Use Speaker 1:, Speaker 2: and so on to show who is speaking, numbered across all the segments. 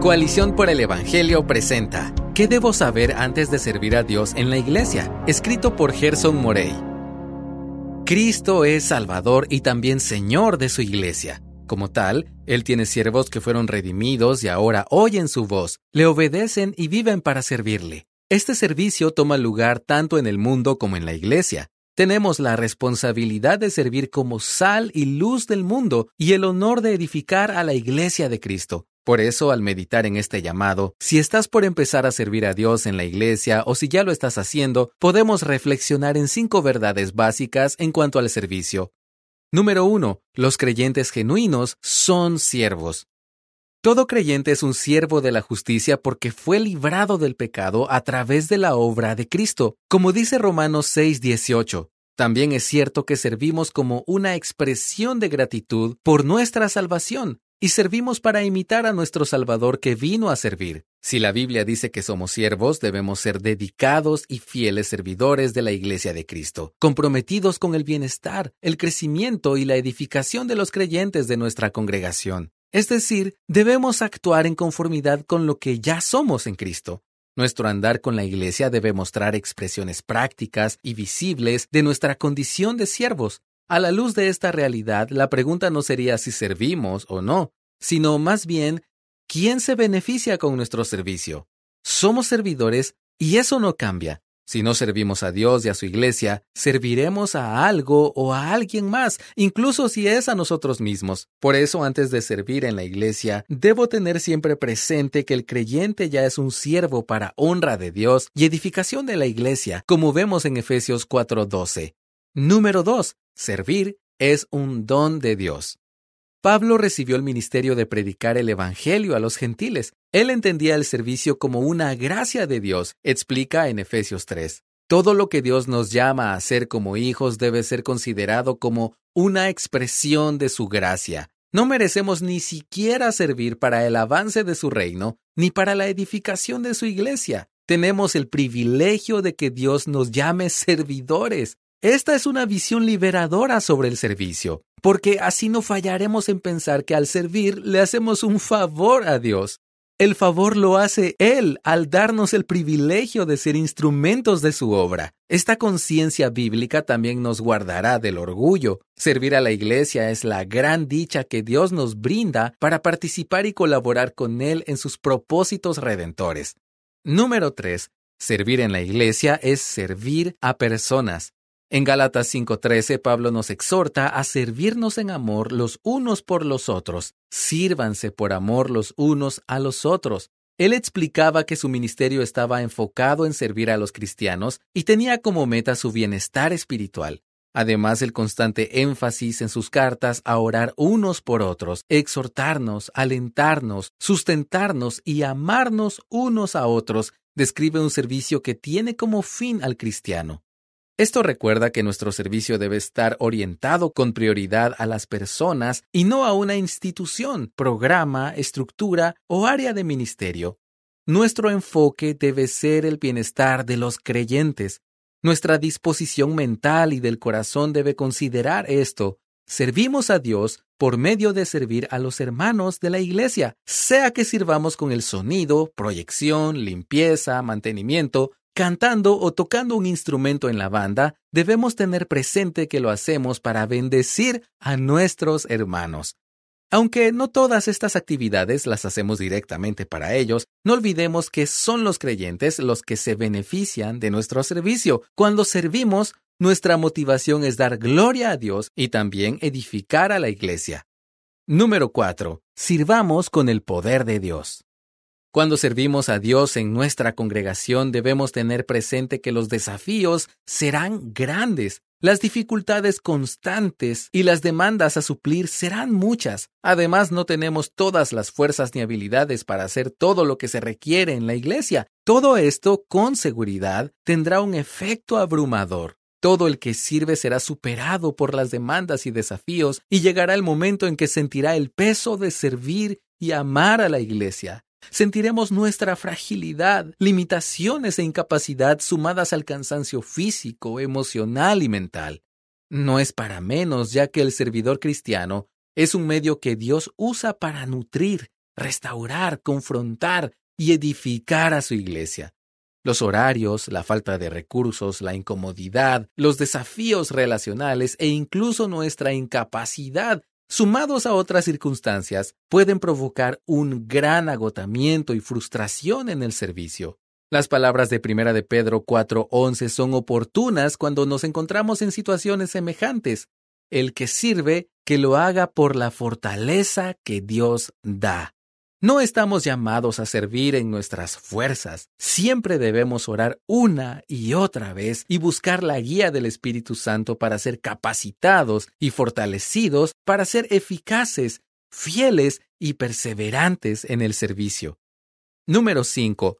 Speaker 1: Coalición por el Evangelio presenta ¿Qué debo saber antes de servir a Dios en la iglesia? Escrito por Gerson Morey. Cristo es Salvador y también Señor de su iglesia. Como tal, Él tiene siervos que fueron redimidos y ahora oyen su voz, le obedecen y viven para servirle. Este servicio toma lugar tanto en el mundo como en la iglesia. Tenemos la responsabilidad de servir como sal y luz del mundo y el honor de edificar a la iglesia de Cristo. Por eso, al meditar en este llamado, si estás por empezar a servir a Dios en la iglesia o si ya lo estás haciendo, podemos reflexionar en cinco verdades básicas en cuanto al servicio. Número uno, los creyentes genuinos son siervos. Todo creyente es un siervo de la justicia porque fue librado del pecado a través de la obra de Cristo, como dice Romanos 6:18. También es cierto que servimos como una expresión de gratitud por nuestra salvación, y servimos para imitar a nuestro Salvador que vino a servir. Si la Biblia dice que somos siervos, debemos ser dedicados y fieles servidores de la Iglesia de Cristo, comprometidos con el bienestar, el crecimiento y la edificación de los creyentes de nuestra congregación. Es decir, debemos actuar en conformidad con lo que ya somos en Cristo. Nuestro andar con la Iglesia debe mostrar expresiones prácticas y visibles de nuestra condición de siervos, a la luz de esta realidad, la pregunta no sería si servimos o no, sino más bien, ¿quién se beneficia con nuestro servicio? Somos servidores y eso no cambia. Si no servimos a Dios y a su iglesia, serviremos a algo o a alguien más, incluso si es a nosotros mismos. Por eso, antes de servir en la iglesia, debo tener siempre presente que el creyente ya es un siervo para honra de Dios y edificación de la iglesia, como vemos en Efesios 4:12. Número 2. Servir es un don de Dios. Pablo recibió el ministerio de predicar el Evangelio a los gentiles. Él entendía el servicio como una gracia de Dios, explica en Efesios 3. Todo lo que Dios nos llama a hacer como hijos debe ser considerado como una expresión de su gracia. No merecemos ni siquiera servir para el avance de su reino, ni para la edificación de su iglesia. Tenemos el privilegio de que Dios nos llame servidores. Esta es una visión liberadora sobre el servicio, porque así no fallaremos en pensar que al servir le hacemos un favor a Dios. El favor lo hace Él al darnos el privilegio de ser instrumentos de su obra. Esta conciencia bíblica también nos guardará del orgullo. Servir a la iglesia es la gran dicha que Dios nos brinda para participar y colaborar con Él en sus propósitos redentores. Número 3. Servir en la iglesia es servir a personas. En Gálatas 5:13 Pablo nos exhorta a servirnos en amor los unos por los otros. Sírvanse por amor los unos a los otros. Él explicaba que su ministerio estaba enfocado en servir a los cristianos y tenía como meta su bienestar espiritual. Además, el constante énfasis en sus cartas a orar unos por otros, exhortarnos, alentarnos, sustentarnos y amarnos unos a otros, describe un servicio que tiene como fin al cristiano. Esto recuerda que nuestro servicio debe estar orientado con prioridad a las personas y no a una institución, programa, estructura o área de ministerio. Nuestro enfoque debe ser el bienestar de los creyentes. Nuestra disposición mental y del corazón debe considerar esto. Servimos a Dios por medio de servir a los hermanos de la iglesia, sea que sirvamos con el sonido, proyección, limpieza, mantenimiento, cantando o tocando un instrumento en la banda, debemos tener presente que lo hacemos para bendecir a nuestros hermanos. Aunque no todas estas actividades las hacemos directamente para ellos, no olvidemos que son los creyentes los que se benefician de nuestro servicio. Cuando servimos, nuestra motivación es dar gloria a Dios y también edificar a la iglesia. Número 4. Sirvamos con el poder de Dios. Cuando servimos a Dios en nuestra congregación debemos tener presente que los desafíos serán grandes, las dificultades constantes y las demandas a suplir serán muchas. Además, no tenemos todas las fuerzas ni habilidades para hacer todo lo que se requiere en la iglesia. Todo esto, con seguridad, tendrá un efecto abrumador. Todo el que sirve será superado por las demandas y desafíos y llegará el momento en que sentirá el peso de servir y amar a la iglesia. Sentiremos nuestra fragilidad, limitaciones e incapacidad sumadas al cansancio físico, emocional y mental. No es para menos, ya que el servidor cristiano es un medio que Dios usa para nutrir, restaurar, confrontar y edificar a su iglesia. Los horarios, la falta de recursos, la incomodidad, los desafíos relacionales e incluso nuestra incapacidad sumados a otras circunstancias, pueden provocar un gran agotamiento y frustración en el servicio. Las palabras de Primera de Pedro 4:11 son oportunas cuando nos encontramos en situaciones semejantes. El que sirve, que lo haga por la fortaleza que Dios da. No estamos llamados a servir en nuestras fuerzas. Siempre debemos orar una y otra vez y buscar la guía del Espíritu Santo para ser capacitados y fortalecidos para ser eficaces, fieles y perseverantes en el servicio. Número 5.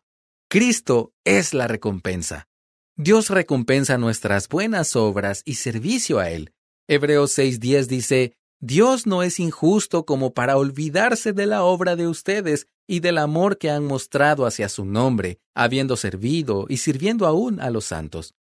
Speaker 1: Cristo es la recompensa. Dios recompensa nuestras buenas obras y servicio a Él. Hebreos 6:10 dice, Dios no es injusto como para olvidarse de la obra de ustedes y del amor que han mostrado hacia su nombre, habiendo servido y sirviendo aún a los santos.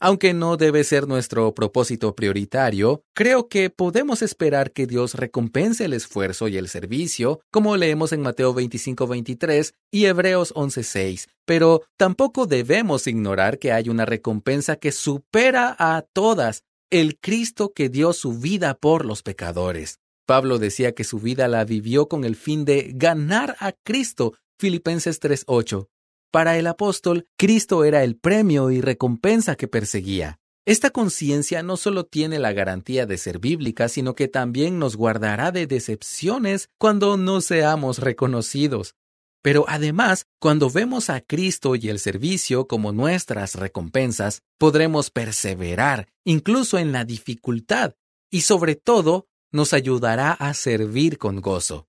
Speaker 1: Aunque no debe ser nuestro propósito prioritario, creo que podemos esperar que Dios recompense el esfuerzo y el servicio, como leemos en Mateo 25:23 y Hebreos 11:6, pero tampoco debemos ignorar que hay una recompensa que supera a todas el Cristo que dio su vida por los pecadores. Pablo decía que su vida la vivió con el fin de ganar a Cristo. Filipenses 3:8. Para el apóstol, Cristo era el premio y recompensa que perseguía. Esta conciencia no solo tiene la garantía de ser bíblica, sino que también nos guardará de decepciones cuando no seamos reconocidos. Pero además, cuando vemos a Cristo y el servicio como nuestras recompensas, podremos perseverar incluso en la dificultad y sobre todo nos ayudará a servir con gozo.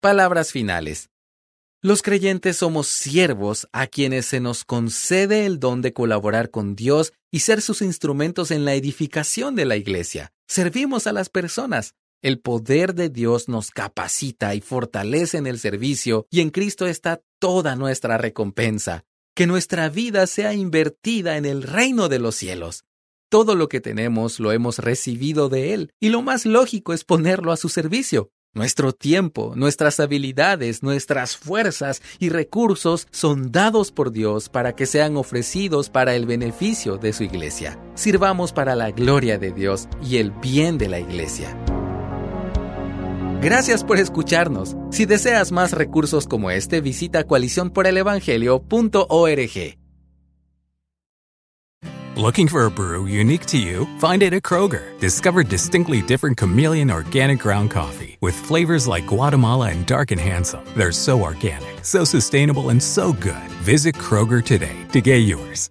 Speaker 1: Palabras finales. Los creyentes somos siervos a quienes se nos concede el don de colaborar con Dios y ser sus instrumentos en la edificación de la iglesia. Servimos a las personas, el poder de Dios nos capacita y fortalece en el servicio y en Cristo está toda nuestra recompensa. Que nuestra vida sea invertida en el reino de los cielos. Todo lo que tenemos lo hemos recibido de Él y lo más lógico es ponerlo a su servicio. Nuestro tiempo, nuestras habilidades, nuestras fuerzas y recursos son dados por Dios para que sean ofrecidos para el beneficio de su iglesia. Sirvamos para la gloria de Dios y el bien de la iglesia. Gracias por escucharnos. Si deseas más recursos como este, visita coaliciónporelevangelio.org.
Speaker 2: Looking for a brew unique to you? Find it at Kroger. Discover distinctly different chameleon organic ground coffee with flavors like Guatemala and Dark and Handsome. They're so organic, so sustainable, and so good. Visit Kroger today to get yours.